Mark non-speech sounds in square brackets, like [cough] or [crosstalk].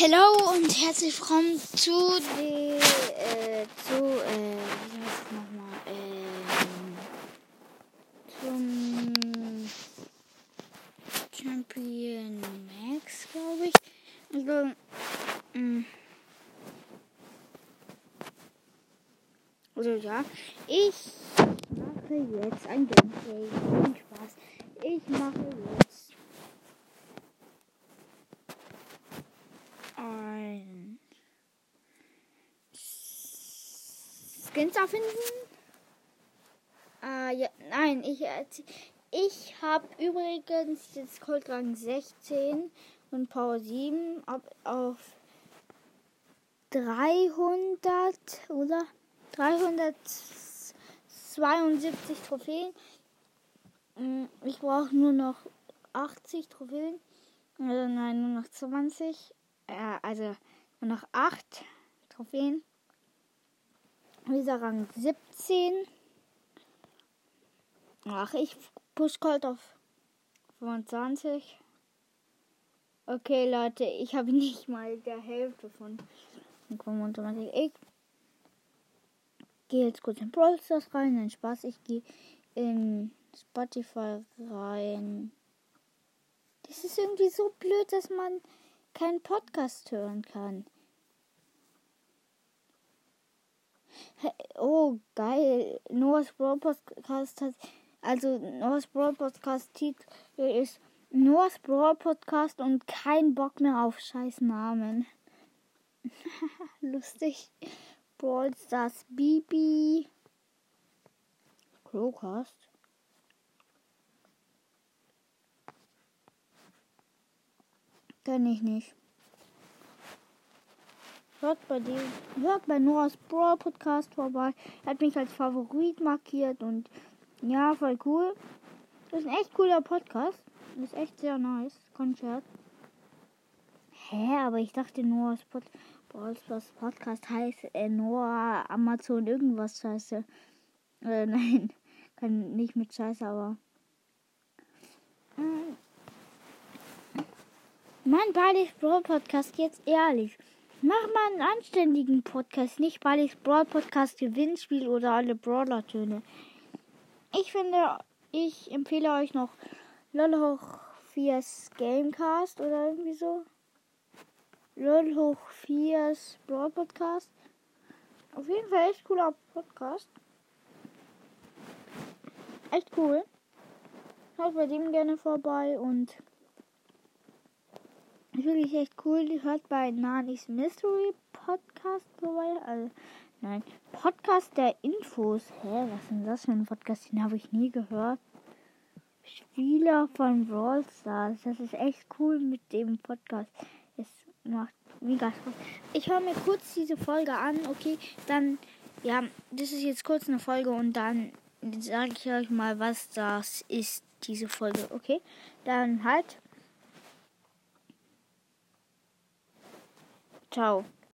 Hallo und herzlich willkommen zu die, äh, zu, äh, wie heißt es nochmal, ähm, zum Champion Max, glaube ich. Also, mh. Also ja, ich mache jetzt ein Gameplay. Spaß. Ich mache jetzt ein Skins erfinden. Äh, ja, nein, ich ich habe übrigens jetzt Coldrang 16 und Power 7 ab auf 300 oder 372 Trophäen. Mm, ich brauche nur noch 80 Trophäen. Also nein, nur noch 20. Äh, also nur noch 8 Trophäen. Dieser Rang 17. Ach, ich push Colt auf 25. Okay, Leute, ich habe [laughs] nicht mal der Hälfte von 25. Ich gehe jetzt kurz in Brawl Stars rein. Nein, Spaß. Ich gehe in Spotify rein. Das ist irgendwie so blöd, dass man keinen Podcast hören kann. Geil. Noah's Brawl Podcast hat. Also, Noah's Brawl Podcast Titel ist Noah's Brawl Podcast und kein Bock mehr auf scheiß Namen. [laughs] Lustig. Brawl Stars Bibi. Crowcast. Kenn ich nicht. Hört bei dem, hört bei Noahs Brawl Podcast vorbei. Er hat mich als Favorit markiert und ja, voll cool. Das ist ein echt cooler Podcast. Das ist echt sehr nice. Konzert. Hä, aber ich dachte Noahs Podcast. Ballstars Podcast heißt äh, Noah Amazon irgendwas scheiße. Äh, [laughs] nein, kann nicht mit Scheiße, aber. Äh, Mann, Balis Brawl Podcast, jetzt ehrlich. Mach mal einen anständigen Podcast, nicht Balis Brawl Podcast Gewinnspiel oder alle Brawler-Töne. Ich finde, ich empfehle euch noch LOL hoch 4 Gamecast oder irgendwie so. LOL hoch 4 Brawl Podcast. Auf jeden Fall echt cooler Podcast. Echt cool. Schaut bei dem gerne vorbei und ist wirklich echt cool. Die hört bei Nanis Mystery Podcast vorbei. Also, nein, Podcast der Infos. Hä, was ist denn das für ein Podcast? Den habe ich nie gehört. Spieler von Brawl Stars. Das ist echt cool mit dem Podcast. Es macht mega Spaß. Ich höre mir kurz diese Folge an, okay? Dann, ja, das ist jetzt kurz eine Folge und dann sage ich euch mal, was das ist, diese Folge, okay? Dann halt. 就